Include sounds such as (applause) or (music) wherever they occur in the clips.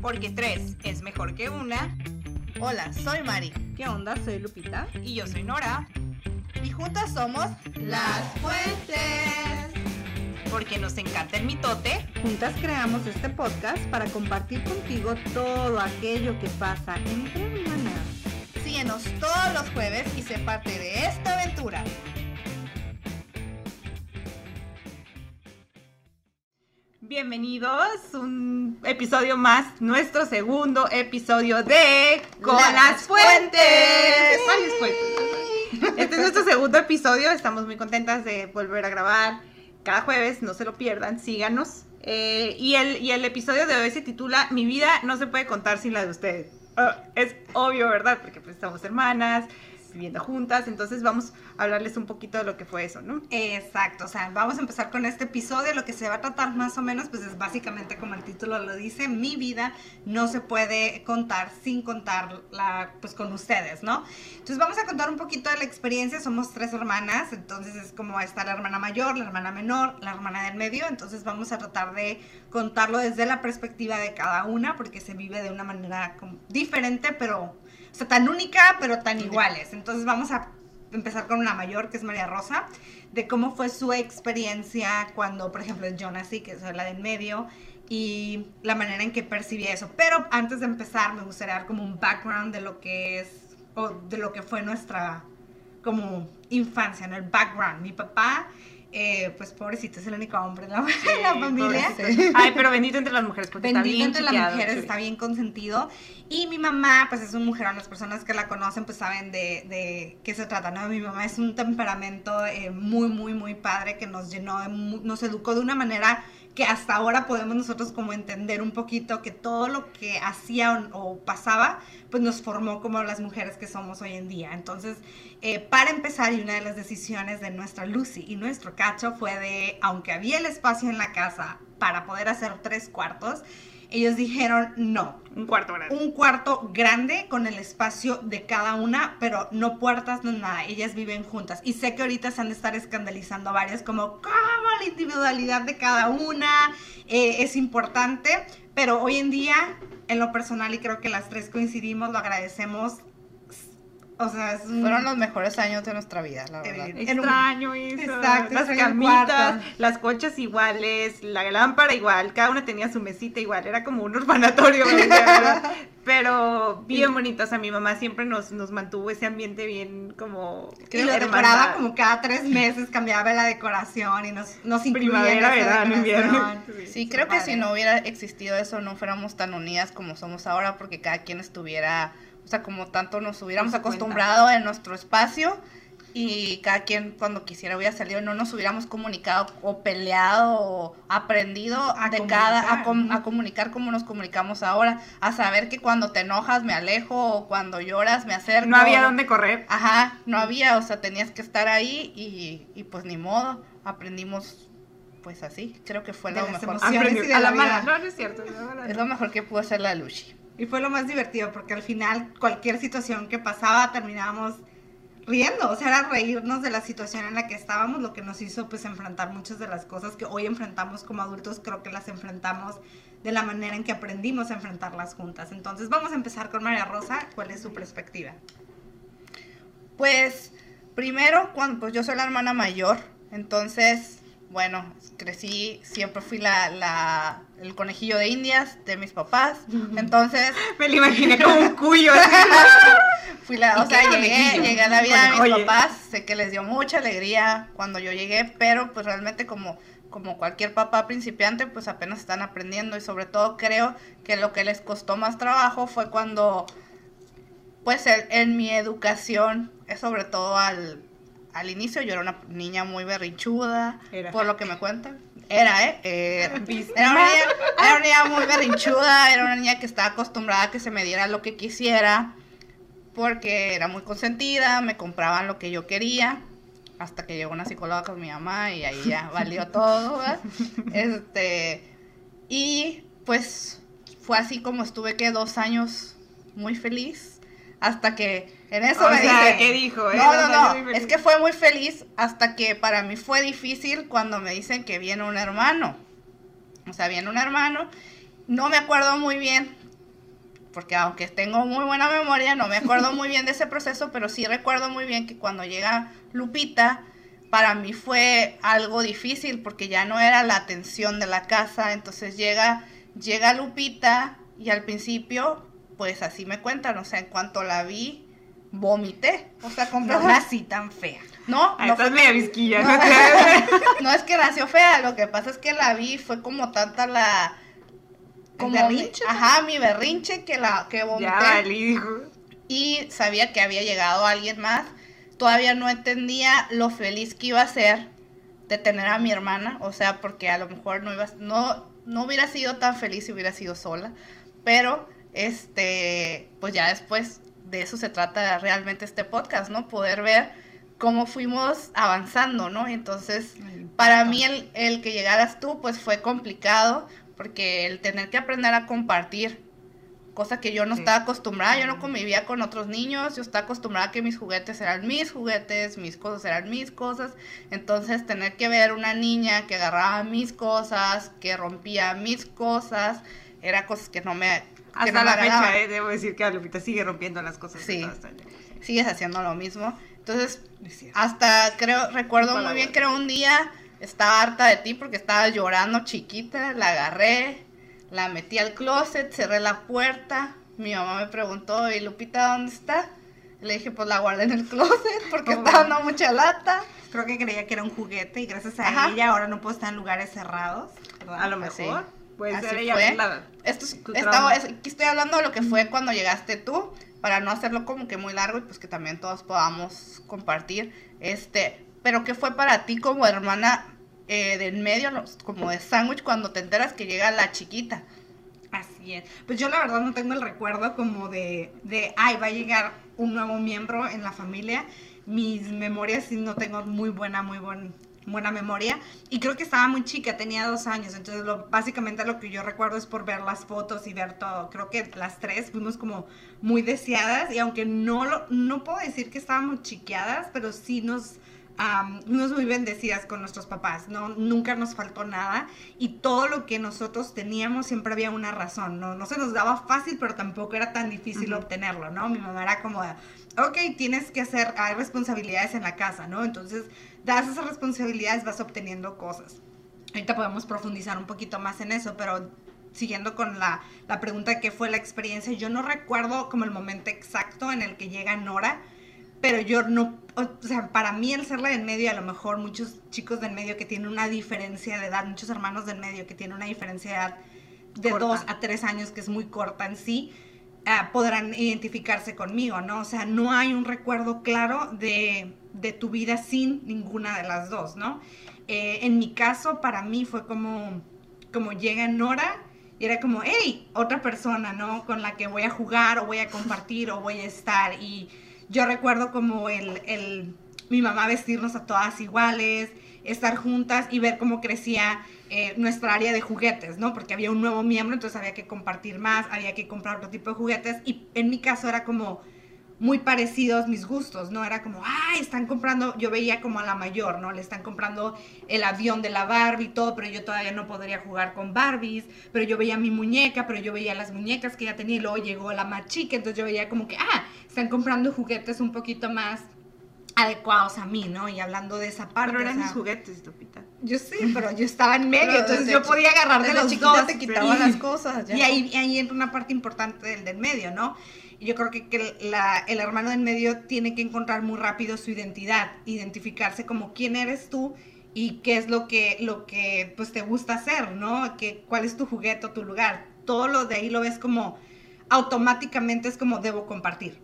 porque tres es mejor que una. Hola, soy Mari. ¿Qué onda? Soy Lupita. Y yo soy Nora. Y juntas somos Las Fuentes. Porque nos encanta el mitote. Juntas creamos este podcast para compartir contigo todo aquello que pasa entre hermanas. Síguenos todos los jueves y sé parte de esta aventura. Bienvenidos, un episodio más, nuestro segundo episodio de Con Las las, Fuentes. Fuentes. Varias fuentes. Este es nuestro segundo episodio, estamos muy contentas de volver a grabar cada jueves, no se lo pierdan, síganos. Eh, y, el, y el episodio de hoy se titula Mi vida no se puede contar sin la de ustedes. Ah, es obvio, ¿verdad? Porque pues estamos hermanas, viviendo juntas, entonces vamos a hablarles un poquito de lo que fue eso, ¿no? Exacto, o sea, vamos a empezar con este episodio. Lo que se va a tratar más o menos, pues es básicamente como el título lo dice, mi vida no se puede contar sin contarla, pues con ustedes, ¿no? Entonces vamos a contar un poquito de la experiencia. Somos tres hermanas, entonces es como está la hermana mayor, la hermana menor, la hermana del medio. Entonces vamos a tratar de contarlo desde la perspectiva de cada una, porque se vive de una manera diferente, pero, sea, tan única, pero tan iguales. Entonces vamos a empezar con una mayor, que es María Rosa, de cómo fue su experiencia cuando, por ejemplo, yo nací, que soy la del medio, y la manera en que percibí eso. Pero antes de empezar, me gustaría dar como un background de lo que es, o de lo que fue nuestra, como, infancia, ¿no? El background. Mi papá, eh, pues pobrecito, es el único hombre en la, (laughs) en la familia. Ay, pero bendito entre las mujeres, porque Bendito está bien entre las mujeres, sí. está bien consentido. Y mi mamá, pues es un mujerón, las personas que la conocen pues saben de, de qué se trata, ¿no? Mi mamá es un temperamento eh, muy, muy, muy padre que nos llenó, de nos educó de una manera que hasta ahora podemos nosotros como entender un poquito que todo lo que hacía o, o pasaba, pues nos formó como las mujeres que somos hoy en día. Entonces, eh, para empezar, y una de las decisiones de nuestra Lucy y nuestro Cacho fue de, aunque había el espacio en la casa para poder hacer tres cuartos, ellos dijeron no, Un cuarto grande. un cuarto grande con el espacio de cada una, pero no puertas, no nada. Ellas viven juntas. Y sé que ahorita se han de estar escandalizando varias como, ¿cómo la individualidad de cada una eh, es importante? Pero hoy en día, en lo personal, y creo que las tres coincidimos, lo agradecemos. O sea, es un- Fueron los mejores años de nuestra vida, la verdad. Eh, en un- Extraño eso. Exacto, las extraño camitas, las colchas iguales, la lámpara igual, cada una tenía su mesita igual, era como un orfanatorio, ¿verdad? (laughs) pero bien bonito, o sea, mi mamá siempre nos, nos mantuvo ese ambiente bien como Y lo decoraba como cada tres meses, cambiaba la decoración y nos, nos incluía Primavera, verano, invierno. Sí, creo que si no hubiera existido eso, no fuéramos tan unidas como somos ahora, porque cada quien estuviera, o sea, como tanto nos hubiéramos acostumbrado en nuestro espacio y cada quien cuando quisiera hubiera salido, no nos hubiéramos comunicado o peleado o aprendido A de cada, a, comunicar, com- a comunicar como nos comunicamos ahora, a saber que cuando te enojas me alejo o cuando lloras me acerco. No había dónde correr. Ajá, no había, o sea, tenías que estar ahí y, y pues ni modo, aprendimos pues así, creo que fue De lo mejor. Aprendió- a la la mala. No, no es cierto. no, no, no. Es lo mejor que pudo hacer la Luchi. Y fue lo más divertido porque al final cualquier situación que pasaba terminábamos riendo, o sea, era reírnos de la situación en la que estábamos, lo que nos hizo pues enfrentar muchas de las cosas que hoy enfrentamos como adultos, creo que las enfrentamos de la manera en que aprendimos a enfrentarlas juntas. Entonces vamos a empezar con María Rosa, ¿cuál es su perspectiva? Pues primero, cuando pues yo soy la hermana mayor, entonces, bueno, crecí, siempre fui la, la el conejillo de indias de mis papás, entonces (laughs) Me lo imaginé como un cuyo. (laughs) fui la, o ¿Y sea, llegué, llegué a la vida de mis Oye. papás, sé que les dio mucha alegría cuando yo llegué, pero pues realmente como como cualquier papá principiante, pues apenas están aprendiendo y sobre todo creo que lo que les costó más trabajo fue cuando, pues en, en mi educación, eh, sobre todo al, al inicio, yo era una niña muy berrinchuda, Era. por lo que me cuentan. Era, ¿eh? (laughs) Era. ¿Viste? Era una, niña, era una niña muy berrinchuda, era una niña que estaba acostumbrada a que se me diera lo que quisiera, porque era muy consentida, me compraban lo que yo quería, hasta que llegó una psicóloga con mi mamá y ahí ya (laughs) valió todo, ¿verdad? Este, y pues fue así como estuve que dos años muy feliz, hasta que en eso O me sea, dice, ¿qué dijo? eh? no, no, no. muy felices. Es que fue muy feliz hasta que para mí fue difícil cuando me dicen que viene un hermano. O sea, viene un hermano. No me acuerdo muy bien porque aunque tengo muy buena memoria, no me acuerdo muy bien de ese proceso, (laughs) pero sí recuerdo muy bien que cuando llega Lupita, para mí fue algo difícil porque ya no era la atención de la casa, entonces llega, llega Lupita y al principio, pues así me cuentan, o sea, en cuanto la vi, vomité, o sea, No completamente nací tan fea. no, Ah, no estás media visquilla, ¿no? (laughs) no es que nació fea, lo que pasa es que la vi, fue como tanta la... Como mi- berrinche? ajá, mi berrinche que la que vomité. ya valí, dijo. Y sabía que había llegado alguien más. Todavía no entendía lo feliz que iba a ser de tener a mi hermana. O sea, porque a lo mejor no iba, no, no hubiera sido tan feliz si hubiera sido sola. Pero, este, pues ya después de eso se trata realmente este podcast, ¿no? Poder ver cómo fuimos avanzando, ¿no? Entonces, para mí el, el que llegaras tú, pues fue complicado, porque el tener que aprender a compartir, cosa que yo no Sí. estaba acostumbrada, yo no convivía con otros niños, yo estaba acostumbrada a que mis juguetes eran mis juguetes, mis cosas eran mis cosas, entonces tener que ver una niña que agarraba mis cosas, que rompía mis cosas, era cosas que no me... Hasta la fecha, eh, debo decir que Lupita sigue rompiendo las cosas. Sí. Sigues haciendo lo mismo, entonces hasta creo, recuerdo muy bien era un día, estaba harta de ti porque estaba llorando chiquita, la agarré, la metí al closet, cerré la puerta, mi mamá me preguntó, ¿y Lupita dónde está? Le dije, pues la guardé en el closet (laughs) porque Oh. estaba dando mucha lata. Creo que creía que era un juguete y gracias a Ajá. ella ahora no puedo estar en lugares cerrados. ¿verdad? A lo Pues mejor. sí. Puede Así ser ella fue. la- Esto es- Tu estaba, es- aquí estoy hablando de lo que fue cuando llegaste tú, para no hacerlo como que muy largo y pues que también todos podamos compartir. Este, pero ¿qué fue para ti como hermana eh, de en medio, como de sándwich, cuando te enteras que llega la chiquita? Así es. Pues yo la verdad no tengo el recuerdo como de, de, ay, va a llegar un nuevo miembro en la familia. Mis memorias sí no tengo muy buena, muy buen- buena memoria. Y creo que estaba muy chica, tenía dos años. Entonces lo, básicamente lo que yo recuerdo es por ver las fotos y ver todo. Creo que las tres fuimos como muy deseadas. Y aunque no, lo, no puedo decir que estábamos chiqueadas, pero sí nos... am, fuimos muy bendecidas con nuestros papás, ¿no? Nunca nos faltó nada y todo lo que nosotros teníamos siempre había una razón, ¿no? No se nos daba fácil, pero tampoco era tan difícil Ujú. obtenerlo, ¿no? Mi mamá era como, ok, tienes que hacer, hay responsabilidades en la casa, ¿no? Entonces, das esas responsabilidades, vas obteniendo cosas. Ahorita podemos profundizar un poquito más en eso, pero siguiendo con la, la pregunta de qué fue la experiencia, yo no recuerdo como el momento exacto en el que llega Nora, pero yo no, o sea, para mí el ser la del medio, a lo mejor muchos chicos del medio que tienen una diferencia de edad, muchos hermanos del medio que tienen una diferencia de edad de Corta. dos a tres años, que es muy corta en sí, ah, podrán identificarse conmigo, ¿no? O sea, no hay un recuerdo claro de, de tu vida sin ninguna de las dos, ¿no? Eh, en mi caso, para mí fue como, como llega Nora y era como, hey, otra persona, ¿no? Con la que voy a jugar o voy a compartir o voy a estar. Y yo recuerdo como el, el, mi mamá vestirnos a todas iguales, estar juntas y ver cómo crecía eh, nuestra área de juguetes, ¿no? Porque había un nuevo miembro, entonces había que compartir más, había que comprar otro tipo de juguetes y en mi caso era como muy parecidos mis gustos, ¿no? Era como, ay, están comprando, yo veía como a la mayor, ¿no? Le están comprando el avión de la Barbie y todo, pero yo todavía no podría jugar con Barbies, pero yo veía mi muñeca, pero yo veía las muñecas que ya tenía y luego llegó la más chica, entonces yo veía como que, ah, están comprando juguetes un poquito más adecuados a mí, ¿no? Y hablando de esa parte, Pero o eran sea, mis juguetes, Lupita. yo sí, pero yo estaba en medio, Pero entonces yo podía agarrar de los dos. te quitaban y- las cosas. ya. y ahí, entra una parte importante del del medio, ¿no? Yo creo que, que la- el hermano del medio tiene que encontrar muy rápido su identidad, identificarse como quién eres tú y qué es lo que, lo que pues, te gusta hacer, ¿no? Que, ¿Cuál es tu juguete o tu lugar? Todo lo de ahí lo ves como automáticamente es como debo compartir.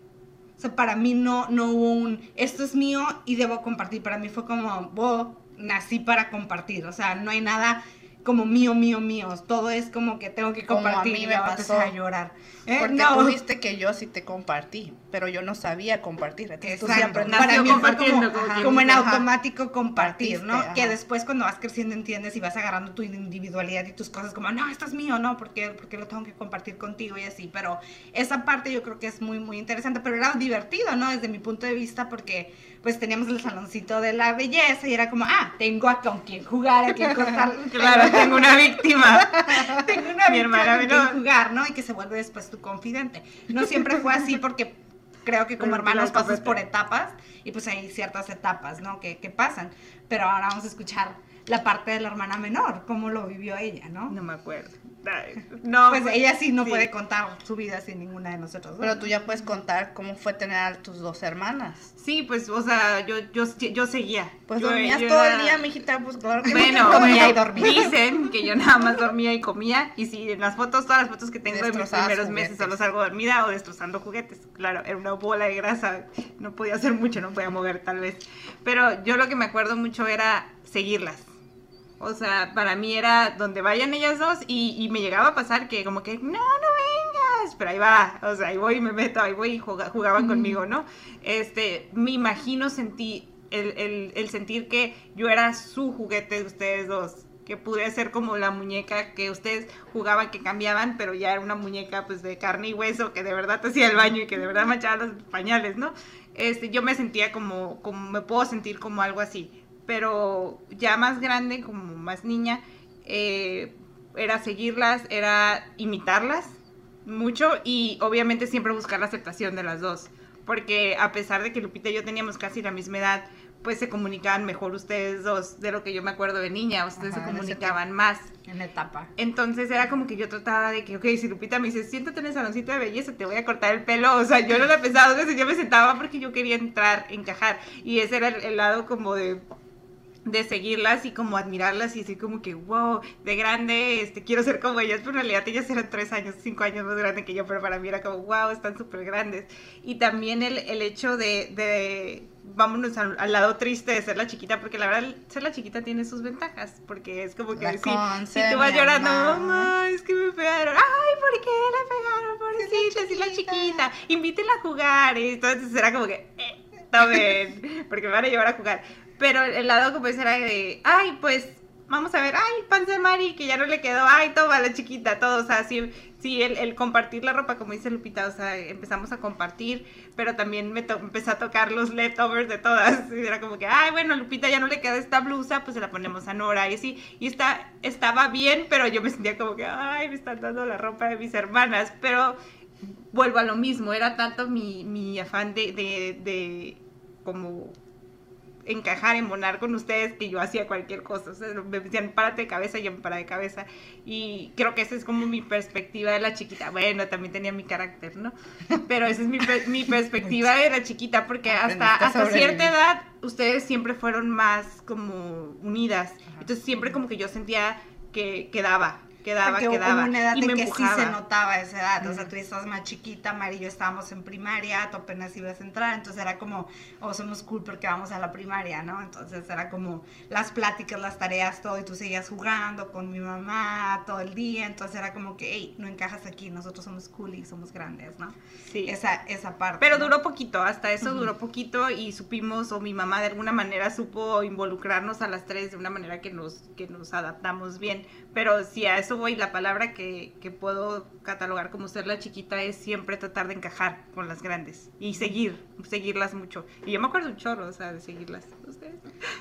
Para mí no, no hubo un, esto es mío y debo compartir. Para mí fue como, "Bo, nací para compartir. O sea, no hay nada como mío, mío, mío. Todo es como que tengo que Como a compartir mí y me empezar pasó. a llorar. ¿Eh? Porque No. tú viste que yo sí te compartí, pero yo no sabía compartir. Entonces tú sí Exacto. aprendiste. Para mí fue como, como ajá, quien como en ajá. automático compartir, ¿no? Que después cuando vas creciendo entiendes y vas agarrando tu individualidad y tus cosas como, no, esto es mío, no, porque, porque lo tengo que compartir contigo y así. Pero esa parte yo creo que es muy, muy interesante, pero era divertido, ¿no? Desde mi punto de vista, porque pues teníamos el saloncito de la belleza y era como, ah, tengo a con quien jugar, a quien cortar. (laughs) Claro. Tengo una víctima. (laughs) Tengo una Mi hermana con quien menor. jugar, ¿no? Y que se vuelve después tu confidente. No siempre fue así porque creo que como hermanos pasas por etapas y pues hay ciertas etapas, ¿no? Que, que pasan. Pero ahora vamos a escuchar la parte de la hermana menor, cómo lo vivió ella, ¿no? No me acuerdo. No, pues ella sí no sí. puede contar su vida sin ninguna de nosotros. Pero tú ya puedes contar cómo fue tener a tus dos hermanas. Sí, pues, o sea, yo, yo, yo seguía. Pues Yo- dormías yo todo era- el día, mijita, pues claro que Bueno, (laughs) comía y dormía. dicen que yo nada más dormía y comía. Y si en las fotos, todas las fotos que tengo de mis primeros meses solo salgo dormida o destrozando juguetes. Claro, era una bola de grasa. No podía hacer mucho, no podía mover tal vez. Pero yo lo que me acuerdo mucho era seguirlas. O sea, para mí era donde vayan ellas dos y, y me llegaba a pasar que como que, no, no vengas, pero ahí va, o sea, ahí voy y me meto, ahí voy y juga- jugaban conmigo, ¿no? Este, me imagino sentí el, el, el sentir que yo era su juguete de ustedes dos, que pude ser como la muñeca que ustedes jugaban, que cambiaban, pero ya era una muñeca pues de carne y hueso, que de verdad te hacía el baño y que de verdad manchaba los pañales, ¿no? Este, yo me sentía como, como, me puedo sentir como algo así pero ya más grande, como más niña, eh, era seguirlas, era imitarlas mucho y obviamente siempre buscar la aceptación de las dos, porque a pesar de que Lupita y yo teníamos casi la misma edad, pues se comunicaban mejor ustedes dos de lo que yo me acuerdo de niña, ustedes Ajá, se comunicaban más. En la etapa. Entonces era como que yo trataba de que, ok, si Lupita me dice, siéntate en el saloncito de belleza, te voy a cortar el pelo. O sea, yo no lo pensaba dos veces, yo me sentaba porque yo quería entrar, encajar. Y ese era el, el lado como de, de seguirlas y como admirarlas y decir como que, wow, de grande, este, quiero ser como ellas. Pero en realidad ellas eran tres años, cinco años más grandes que yo, pero para mí era como, wow, están súper grandes. Y también el, el hecho de, de vámonos al, al lado triste de ser la chiquita, porque la verdad ser la chiquita tiene sus ventajas, porque es como que si, si tú vas llorando, mamá. mamá, es que me pegaron, ay, ¿por qué le pegaron? Pobrecita, si la chiquita, invítenla a jugar, y entonces era como que, eh, tomen, porque me van a llevar a jugar, pero el lado como era de, ay, pues, vamos a ver, ay, pan de Mari, que ya no le quedó, ay, toma la chiquita, todo, o sea, sí, sí el, compartir la ropa, como dice Lupita, o sea, empezamos a compartir, pero también me empecé a tocar los leftovers de todas, (laughs) y era como que, ay, bueno, Lupita ya no le queda esta blusa, pues se la ponemos a Nora, y sí, y está, estaba bien, pero yo me sentía como que, ay, me están dando la ropa de mis hermanas, pero vuelvo a lo mismo, era tanto mi, mi afán de, de, de como encajar, embonar con ustedes que yo hacía cualquier cosa. O sea, me decían, párate de cabeza, y yo me paraba de cabeza. Y creo que esa es como mi perspectiva de la chiquita. Bueno, también tenía mi carácter, ¿no? (laughs) Pero esa es mi, mi perspectiva de la chiquita, porque hasta, hasta cierta edad ustedes siempre fueron más como unidas. Entonces siempre como que yo sentía que quedaba, quedaba, Porque hubo quedaba. como una edad y en me que empujaba. sí se notaba esa edad. O sea, Ujú. tú estabas más chiquita, Mari y yo estábamos en primaria, tú apenas ibas a entrar, entonces era como, oh, somos cool porque vamos a la primaria, ¿no? Entonces era como las pláticas, las tareas, todo, y tú seguías jugando con mi mamá todo el día, entonces era como que, hey, no encajas aquí, nosotros somos cool y somos grandes, ¿no? Sí. Esa, esa parte. Pero ¿no? duró poquito, hasta eso Ujú. duró poquito y supimos, o mi mamá de alguna manera supo involucrarnos a las tres de una manera que nos, que nos adaptamos bien. Pero si a eso voy, la palabra que, que puedo catalogar como ser la chiquita es siempre tratar de encajar con las grandes y seguir, seguirlas mucho. Y yo me acuerdo un chorro, o sea, de seguirlas. ¿Ustedes?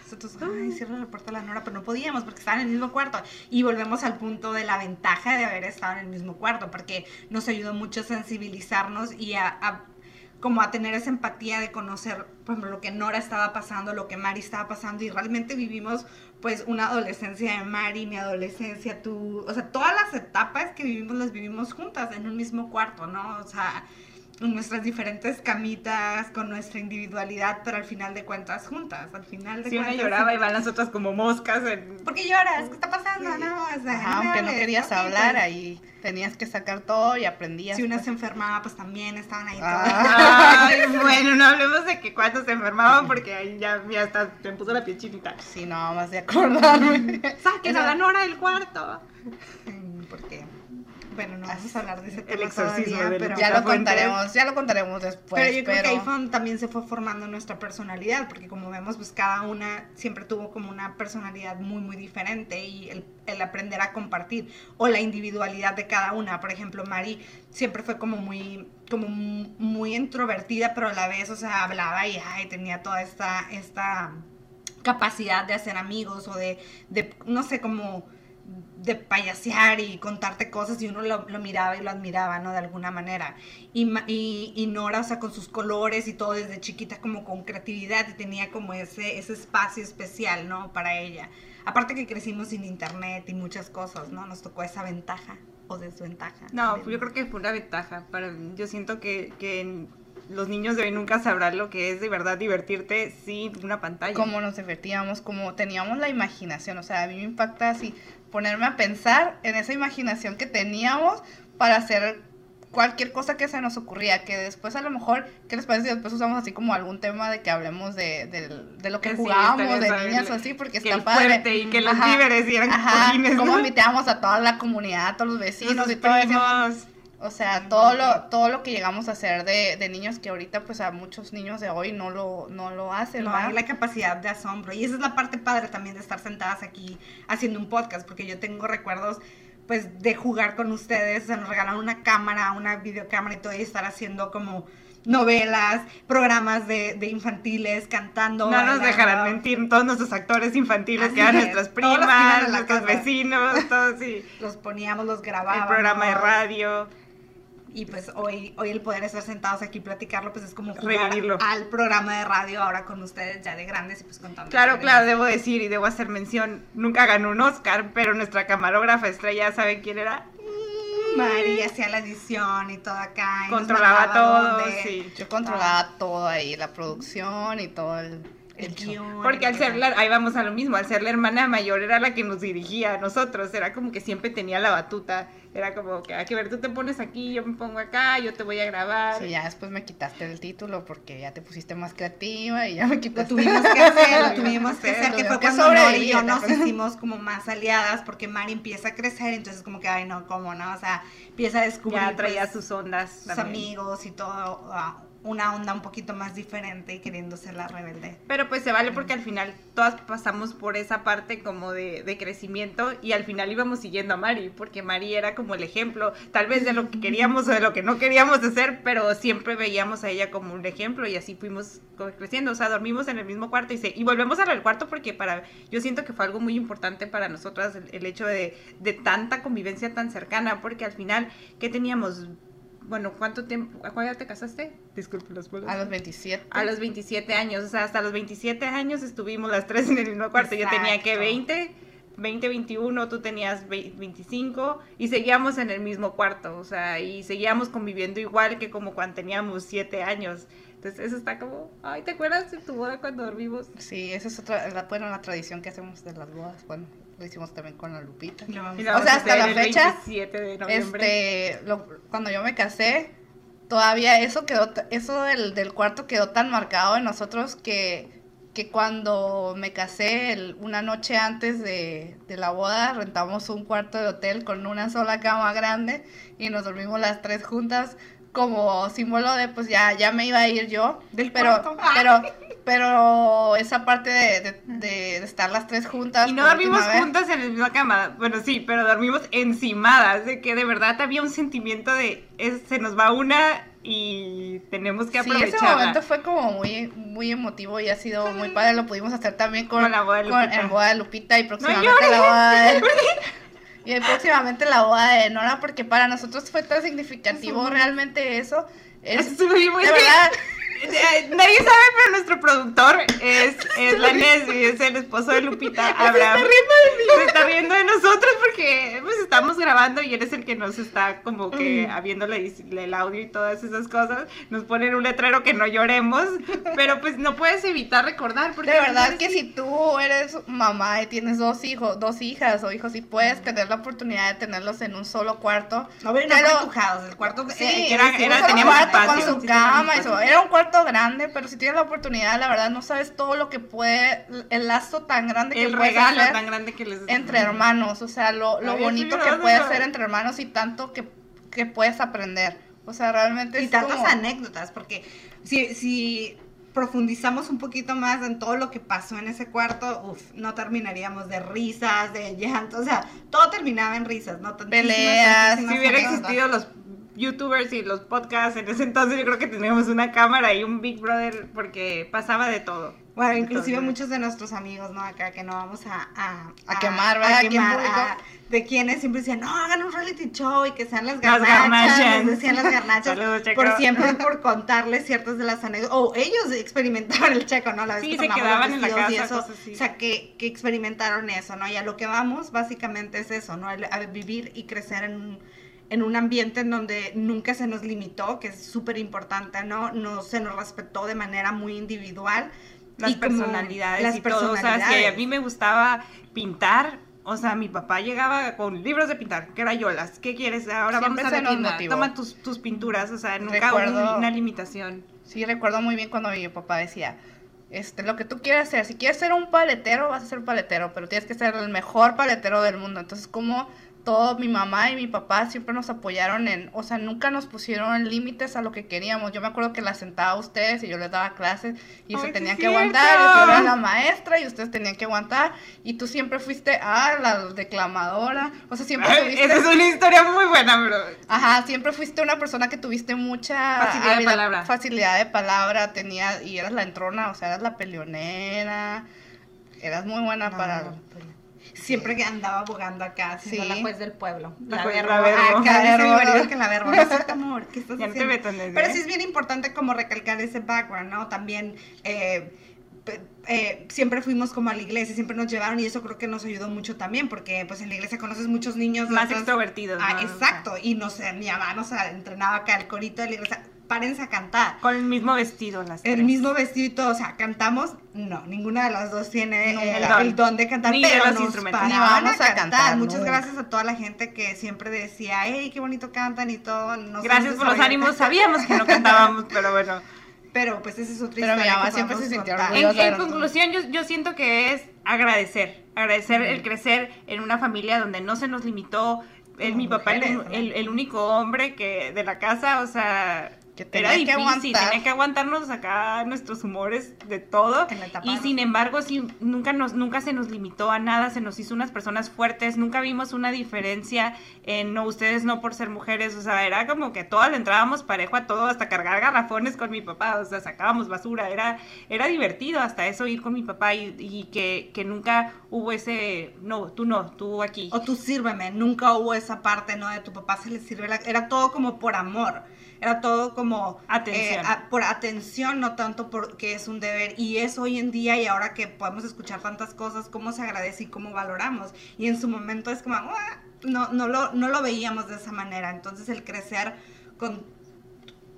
Nosotros, ay, cierra la puerta a la Nora, pero no podíamos porque estaban en el mismo cuarto. Y volvemos al punto de la ventaja de haber estado en el mismo cuarto, porque nos ayudó mucho a sensibilizarnos y a, como a tener esa empatía de conocer, por ejemplo, lo que Nora estaba pasando, lo que Mari estaba pasando, y realmente vivimos pues una adolescencia de Mari, mi adolescencia, tú, o sea, todas las etapas que vivimos las vivimos juntas en un mismo cuarto, ¿no? O sea, en nuestras diferentes camitas, con nuestra individualidad, pero al final de cuentas juntas, al final de Si una cuentas. lloraba y van las otras como moscas. En... ¿Por qué lloras? ¿Qué está pasando? Sí. No, o sea, Ajá, me aunque no querías ok, hablar, pues, ahí tenías que sacar todo y aprendías. Si una pues. se enfermaba, pues también estaban ahí Ah. (laughs) (laughs) Ay, de que cuando se enfermaban porque ahí ya, ya hasta me puso la piel chinita. Sí, no, más de acordarme. (laughs) Saquen a la Nora del cuarto. Mm, Porque, bueno, no vamos a hablar de ese El tema exorcismo todavía, pero... ya lo contaremos, ya lo contaremos después. pero yo creo que ahí fue también se fue formando nuestra personalidad, porque como vemos, pues cada una siempre tuvo como una personalidad muy, muy diferente y el, el aprender a compartir o la individualidad de cada una. Por ejemplo, Mari siempre fue como muy, como mu- muy introvertida, pero a la vez, o sea, hablaba y tenía toda esta, esta capacidad de hacer amigos o de, no sé, como de payasear y contarte cosas y uno lo, lo miraba y lo admiraba, ¿no? De alguna manera. Y, Ma- y, y Nora, o sea, con sus colores y todo desde chiquita como con creatividad y tenía como ese, ese espacio especial, ¿no? Para ella. Aparte que crecimos sin internet y muchas cosas, ¿no? Nos tocó esa ventaja o desventaja. No, yo creo que fue una ventaja. Para, yo siento que, que los niños de hoy nunca sabrán lo que es de verdad divertirte sin una pantalla. cómo nos divertíamos, cómo teníamos la imaginación. O sea, a mí me impacta así ponerme a pensar en esa imaginación que teníamos para hacer cualquier cosa que se nos ocurría, que después a lo mejor, ¿qué les parece después usamos así como algún tema de que hablemos de, de lo que Que jugábamos de niñas o así? Porque que está el padre. fuerte y que los víveres y eran Ajá, cojines, cómo ¿no? invitábamos a toda la comunidad, a todos los vecinos y todo eso. O sea, todo lo, todo lo que llegamos a hacer de, de niños que ahorita pues a muchos niños de hoy no lo, no lo hacen, No ¿verdad? hay la capacidad de asombro. Y esa es la parte padre también de estar sentadas aquí haciendo un podcast, porque yo tengo recuerdos pues de jugar con ustedes, se nos regalaron una cámara, una videocámara y todo, y estar haciendo como novelas, programas de, de infantiles, cantando. No nos dejarán mentir, todos nuestros actores infantiles Así que eran es, nuestras primas, nuestros casa. vecinos, todos sí. Los poníamos, los grabábamos. El programa de radio. Y pues hoy, hoy el poder estar sentados aquí y platicarlo, pues es como jugar Revivirlo. al programa de radio ahora con ustedes ya de grandes y pues contando. Claro, claro, debo decir y debo hacer mención, nunca ganó un Oscar, pero nuestra camarógrafa estrella, ¿saben quién era? María hacía la edición y todo acá. y Controlaba todo, sí. Yo controlaba todo ahí, la producción y todo el. Guion. Porque al ser la, ahí vamos a lo mismo, al ser la hermana mayor era la que nos dirigía a nosotros, era como que siempre tenía la batuta, era como que, hay que ver, tú te pones aquí, yo me pongo acá, yo te voy a grabar. Sí, ya después me quitaste el título porque ya te pusiste más creativa y ya me Lo quitaste. tuvimos que hacer, lo (laughs) tuvimos que hacer, que fue que cuando Nori y yo ¿no? nos (laughs) hicimos como más aliadas, porque Mari empieza a crecer, entonces como que, ay no, ¿cómo no? O sea, empieza a descubrir ya traía pues, sus ondas. sus también. amigos y todo, una onda un poquito más diferente y queriendo ser la rebelde. Pero pues se vale porque al final todas pasamos por esa parte como de, de crecimiento y al final íbamos siguiendo a Mari, porque Mari era como el ejemplo, tal vez de lo que queríamos o de lo que no queríamos hacer, pero siempre veíamos a ella como un ejemplo y así fuimos creciendo, o sea, dormimos en el mismo cuarto y, se, y volvemos a lo del cuarto porque para, yo siento que fue algo muy importante para nosotras el, el hecho de, de tanta convivencia tan cercana, porque al final, ¿qué teníamos? Bueno, ¿cuánto tiempo? ¿A cuál edad te casaste? Disculpe los bolos. A los 27. A los 27 años, o sea, hasta los 27 años estuvimos las tres en el mismo cuarto. Yo tenía que Exacto. 20, 20, 21, tú tenías ve- 25 y seguíamos en el mismo cuarto, o sea, y seguíamos conviviendo igual que como cuando teníamos 7 años. Entonces, eso está como, ay, ¿te acuerdas de tu boda cuando dormimos? Sí, esa es otra, la, bueno, la tradición que hacemos de las bodas. Bueno, lo hicimos también con la Lupita. Y la vamos sea, hasta la fecha, 27 de noviembre. Este, lo- cuando yo me casé, todavía eso quedó, eso del, del cuarto quedó tan marcado en nosotros que, que cuando me casé, el- una noche antes de, de la boda, rentamos un cuarto de hotel con una sola cama grande y nos dormimos las tres juntas como símbolo de pues ya, ya me iba a ir yo. Del pero, cuarto. pero, pero esa parte de, de- estar las tres juntas. Y no dormimos juntas en la misma cama. Bueno, sí, pero dormimos encimadas. De que de verdad había un sentimiento de es- se nos va una y tenemos que Sí, ese momento fue como muy, muy emotivo y ha sido muy padre. Lo pudimos hacer también con, Con la boda de con Lupita. el boda de Lupita y próximamente la boda de... (laughs) (laughs) Y próximamente la boda de Nora, porque para nosotros fue tan significativo realmente eso. Es, Estuvimos- de verdad, Nadie sabe, pero nuestro productor es, (laughs) es la Nesby, es el esposo de Lupita, (laughs) Abraham. Se está riendo de nosotros porque pues, estamos grabando y él es el que nos está como que la edici- el audio y todas esas cosas. Nos ponen un letrero que no lloremos, (laughs) pero pues no puedes evitar recordar. Porque de verdad final que si tú eres mamá y tienes dos hijos, dos hijas o hijos y puedes tener la oportunidad de tenerlos en un solo cuarto. No, pero no pero- el cuarto Sí, eh, era- era- solo teníamos cuarto espacio, con su sí cama y su- era un cuarto grande, pero si tienes la oportunidad, la verdad no sabes todo lo que puede, el lazo tan grande que el puedes regalo hacer tan grande que les entre hermanos, o sea, lo, lo Ay, bonito que puede ser entre hermanos y tanto que, que puedes aprender. O sea, realmente y es tantas como- anécdotas, porque si, si profundizamos un poquito más en todo lo que pasó en ese cuarto, uf, no terminaríamos de risas, de llanto, o sea, todo terminaba en risas, ¿no? Tantísimas, Peleas, tantísimas Si hubiera existido los youtubers y los podcasts, en ese entonces yo creo que teníamos una cámara y un Big Brother porque pasaba de todo. Bueno, inclusive Entonces- muchos de nuestros amigos, ¿no? Acá que no vamos a... A, A quemar, ¿verdad? En quemar, a- de quienes siempre decían, no, hagan un reality show y que sean las Las garnachas. garnachas. les decían las (laughs) garnachas. Saludos, Checo. por siempre, por contarles ciertas de las anécdotas. O ellos experimentaron el checo, ¿no? La vez Sí, que se quedaban en la vestidos y casa, eso. cosas así. O sea, que, que experimentaron eso, ¿no? Y a lo que vamos, básicamente es eso, ¿no? A vivir y crecer en un en un ambiente en donde nunca se nos limitó, que es súper importante, ¿no? No se nos respetó de manera muy individual. las Y personalidades las y todo. O sea, si a personalidades. mí me gustaba pintar, o sea, mi papá llegaba con libros de pintar, que era yolas. ¿Qué quieres? Ahora Siempre vamos a la tienda. Toma tus, tus pinturas. O sea, nunca Recuerdo- hubo una limitación. Sí, recuerdo muy bien cuando mi papá decía, este, lo que tú quieras hacer, si quieres ser un paletero, vas a ser paletero, pero tienes que ser el mejor paletero del mundo. Entonces, como todo mi mamá y mi papá siempre nos apoyaron en, o sea, nunca nos pusieron límites a lo que queríamos. Yo me acuerdo que las sentaba a ustedes y yo les daba clases y se tenían que aguantar, yo era la maestra y ustedes tenían que aguantar y tú siempre fuiste, ah, la declamadora, o sea, siempre Ay, tuviste... Esa es una historia muy buena, bro. Ajá, siempre fuiste una persona que tuviste mucha Facilidad de palabra. facilidad de palabra, tenía, y eras la entrona, o sea, eras la peleonera, eras muy buena No, para... no, Siempre que andaba abogando acá, siendo Sí. la juez del pueblo. La verbo. la verbo. Acá La marido que la verbo. (laughs) No amor. ¿Qué estás haciendo? Pero eso, sí ¿eh? es bien importante como recalcar ese background, ¿no? También eh, eh, siempre fuimos como a la iglesia, siempre nos llevaron y eso creo que nos ayudó mucho también porque pues en la iglesia conoces muchos niños Más extrovertidos. Ah, ¿no? O sea, exacto. Y no sé, mi mamá nos entrenaba acá el corito de la iglesia. Párense a cantar. Con el mismo vestido, las El tres. mismo vestido y todo, o sea, cantamos, no, ninguna de las dos tiene No, el, el don. el don de cantar, Ni de pero los nos instrumentos. Ni vamos a a cantar. cantar, Muchas gracias a toda la gente que siempre decía, hey, qué bonito cantan y todo. Gracias por los ánimos. (laughs) Sabíamos que no cantábamos, pero bueno. Pero pues esa es otra Pero historia que siempre se sintió. En, en conclusión, yo, yo siento que es agradecer. Agradecer el crecer en una familia donde no se nos limitó. El, Como mi papá, el, mujeres, ¿no? el- el único hombre que de la casa, o sea, Que era que difícil, aguantar. tenía que aguantarnos acá nuestros humores de todo. Y sin embargo, sí, nunca, nos, nunca se nos limitó a nada, se nos hizo unas personas fuertes, nunca vimos una diferencia en no, ustedes no por ser mujeres, o sea, era como que todas le entrábamos parejo a todo, hasta cargar garrafones con mi papá, o sea, sacábamos basura, era, era divertido hasta eso ir con mi papá y, y que, que nunca hubo ese, no, tú no, tú aquí. O tú sírveme, nunca hubo esa parte, ¿no? De tu papá se le sirve, la- era todo como por amor, era todo como... Atención. eh, a- por atención, no tanto porque es un deber. Y es hoy en día y ahora que podemos escuchar tantas cosas, cómo se agradece y cómo valoramos. Y en su momento es como, "Ah", no, no, lo, no lo veíamos de esa manera. Entonces el crecer con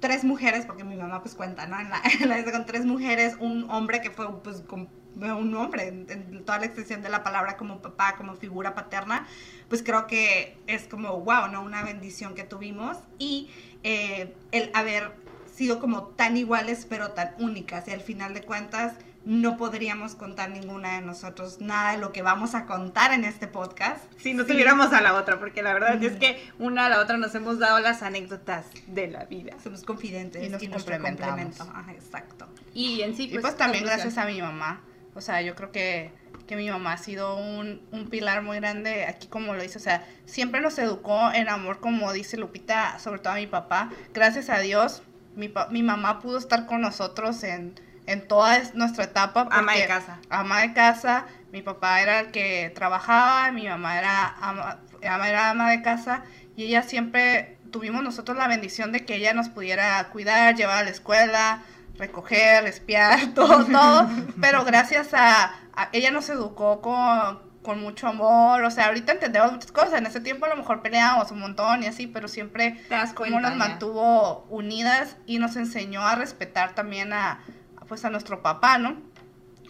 tres mujeres, porque mi mamá pues cuenta, ¿no? En la, (laughs) en la- con tres mujeres, un hombre que fue pues con- un hombre en, en toda la extensión de la palabra como papá, como figura paterna, pues creo que es como, wow, ¿no? Una bendición que tuvimos y eh, el haber sido como tan iguales pero tan únicas y al final de cuentas no podríamos contar ninguna de nosotros nada de lo que vamos a contar en este podcast. Si no Sí. tuviéramos a la otra, porque la verdad es que una a la otra nos hemos dado las anécdotas de la vida. Somos confidentes Y nos nuestro complementamos. complemento. Ajá, exacto. Y en sí, Y pues también gracias a mi mamá. O sea, yo creo que, que mi mamá ha sido un, un pilar muy grande aquí, como lo dice. O sea, siempre nos educó en amor, como dice Lupita, sobre todo a mi papá. Gracias a Dios, mi, mi mamá pudo estar con nosotros en, en toda es- nuestra etapa. Ama de casa. Ama de casa. Mi papá era el que trabajaba, mi mamá era ama, era ama de casa. Y ella siempre tuvimos nosotros la bendición de que ella nos pudiera cuidar, llevar a la escuela, recoger, espiar, (laughs) todo, todo. (laughs) Pero gracias a- ella nos educó con, con mucho amor. O sea, ahorita entendemos muchas cosas. En ese tiempo a lo mejor peleábamos un montón y así, pero siempre como nos mantuvo unidas y nos enseñó a respetar también a, pues a nuestro papá, ¿no?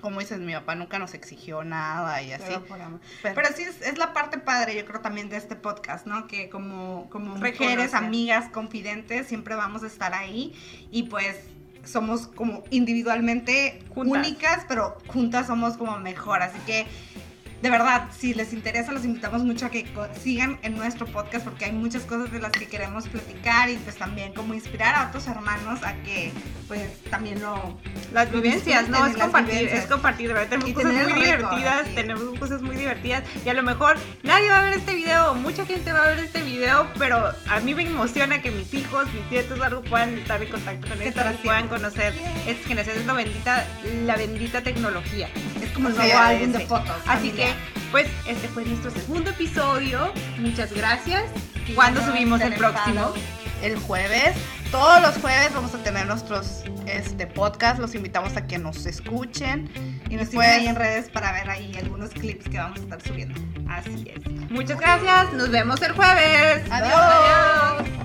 Como dices, mi papá nunca nos exigió nada y así. Pero sí, es, es la parte padre, yo creo, también de este podcast, ¿no? Que como, como mujeres, amigas, confidentes, siempre vamos a estar ahí y pues somos como individualmente Juntas. únicas, pero juntas somos como mejor. Así que de verdad, si les interesa, los invitamos mucho a que sigan en nuestro podcast porque hay muchas cosas de las que queremos platicar y pues también como inspirar a otros hermanos a que pues también lo... Las vivencias, ¿no? Es compartir, vivencias. es compartir, de verdad, tenemos Y cosas muy divertidas, sí. tenemos cosas muy divertidas y a lo mejor nadie va a ver este video, mucha gente va a ver este video, pero a mí me emociona que mis hijos, mis nietos, algo puedan estar en contacto con ¿Qué esto, puedan conocer esta generación, la bendita, la bendita tecnología. Como el nuevo álbum de fotos. Así que, pues, este fue nuestro segundo episodio. Muchas gracias. ¿Cuándo subimos el próximo? El jueves, todos los jueves vamos a tener nuestros este, podcast. Los invitamos a que nos escuchen. Y nos siguen ahí en redes para ver ahí algunos clips que vamos a estar subiendo. Así es. Muchas gracias. Nos vemos el jueves. Adiós. Adiós.